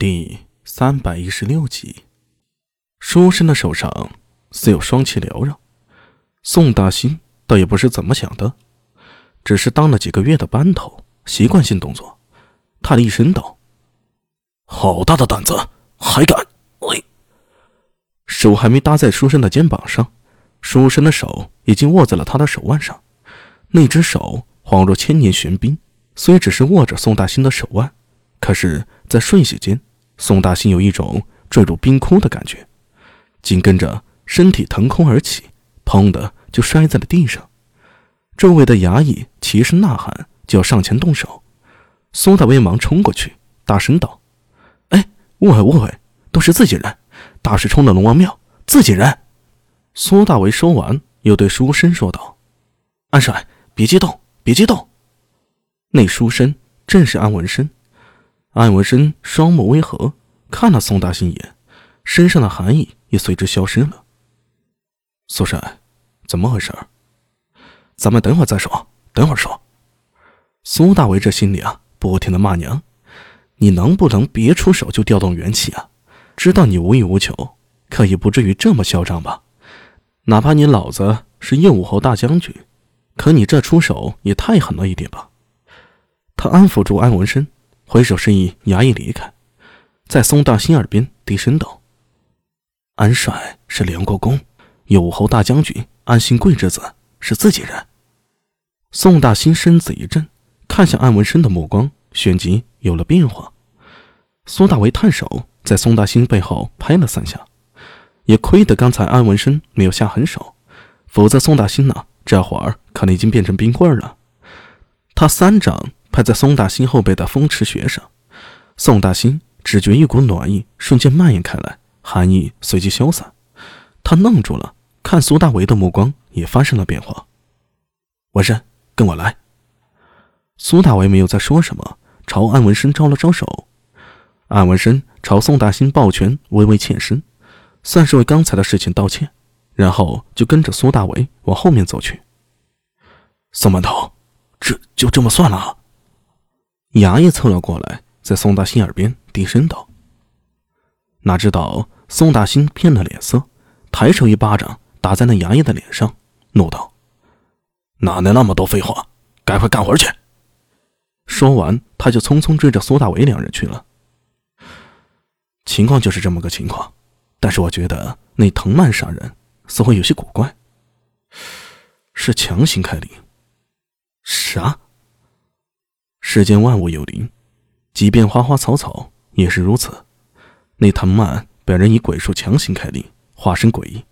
第三百一十六集，书生的手上似有双气缭绕。宋大兴倒也不是怎么想的，只是当了几个月的班头，习惯性动作。他厉声道：“好大的胆子，还敢！”喂，手还没搭在书生的肩膀上，书生的手已经握在了他的手腕上。那只手恍若千年玄冰，虽只是握着宋大兴的手腕，可是，在瞬息间。宋大兴有一种坠入冰窟的感觉，紧跟着身体腾空而起，砰的就摔在了地上。周围的衙役齐声呐喊，就要上前动手。苏大为忙冲过去，大声道：“哎，误会误会，都是自己人，大师冲了龙王庙，自己人。”苏大为说完，又对书生说道：“安帅，别激动，别激动。”那书生正是安文生。安文生双目微合，看了宋大兴一眼，身上的寒意也随之消失了。苏珊，怎么回事？咱们等会儿再说，等会儿说。苏大为这心里啊，不停的骂娘：“你能不能别出手就调动元气啊？知道你无欲无求，可也不至于这么嚣张吧？哪怕你老子是右武侯大将军，可你这出手也太狠了一点吧？”他安抚住安文生。挥手示意衙役离开，在宋大兴耳边低声道：“安帅是梁国公，右武侯大将军安新贵之子，是自己人。”宋大兴身子一震，看向安文生的目光旋即有了变化。苏大为探手在宋大兴背后拍了三下，也亏得刚才安文生没有下狠手，否则宋大兴呢，这会儿可能已经变成冰棍了。他三掌。拍在宋大兴后背的风池穴上，宋大兴只觉一股暖意瞬间蔓延开来，寒意随即消散。他愣住了，看苏大为的目光也发生了变化。文生，跟我来。苏大为没有再说什么，朝安文生招了招手。安文生朝宋大兴抱拳，微微欠身，算是为刚才的事情道歉，然后就跟着苏大为往后面走去。宋馒头，这就这么算了？衙役凑了过来，在宋大兴耳边低声道：“哪知道宋大兴变了脸色，抬手一巴掌打在那衙役的脸上，怒道：‘哪来那么多废话？赶快干活去！’说完，他就匆匆追着苏大伟两人去了。情况就是这么个情况，但是我觉得那藤蔓杀人似乎有些古怪，是强行开灵？啥？”世间万物有灵，即便花花草草也是如此。那藤蔓被人以鬼术强行开灵，化身诡异，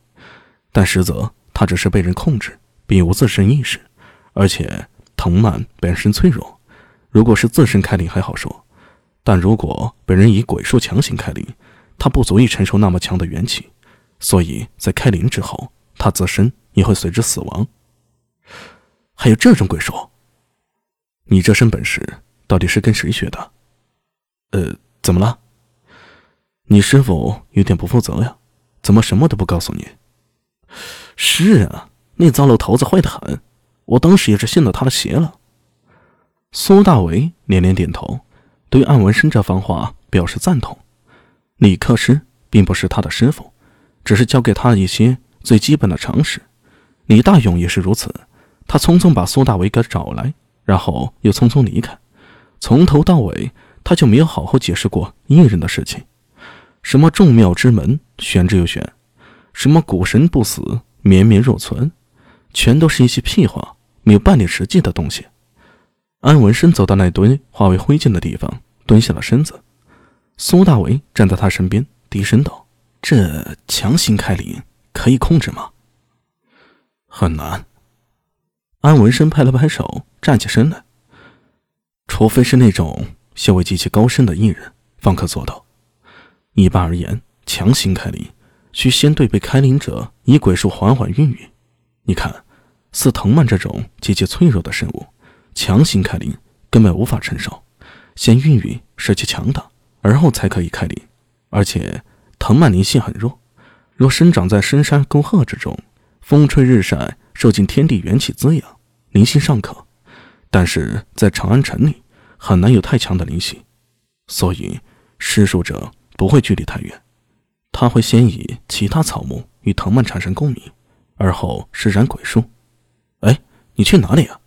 但实则他只是被人控制，并无自身意识。而且藤蔓本身脆弱，如果是自身开灵还好说，但如果被人以鬼术强行开灵，他不足以承受那么强的元气，所以在开灵之后，他自身也会随之死亡。还有这种鬼术？你这身本事到底是跟谁学的？呃，怎么了？你师傅有点不负责呀，怎么什么都不告诉你？是啊，那糟老头子坏得很，我当时也是信了他的邪了。苏大为连连点头，对安文生这番话表示赞同。李克师并不是他的师傅，只是教给他一些最基本的常识。李大勇也是如此，他匆匆把苏大为给找来。然后又匆匆离开，从头到尾他就没有好好解释过异人的事情。什么众妙之门，玄之又玄；什么古神不死，绵绵若存，全都是一些屁话，没有半点实际的东西。安文生走到那堆化为灰烬的地方，蹲下了身子。苏大为站在他身边，低声道：“这强行开灵可以控制吗？”很难。安文生拍了拍手，站起身来。除非是那种修为极其高深的艺人，方可做到。一般而言，强行开灵，需先对被开灵者以鬼术缓缓孕育。你看，似藤蔓这种极其脆弱的生物，强行开灵根本无法承受，先孕育使其强大，而后才可以开灵。而且，藤蔓灵性很弱，若生长在深山沟壑之中，风吹日晒。受尽天地元气滋养，灵性尚可，但是在长安城里很难有太强的灵性，所以施术者不会距离太远，他会先以其他草木与藤蔓产生共鸣，而后施展鬼术。哎，你去哪里啊？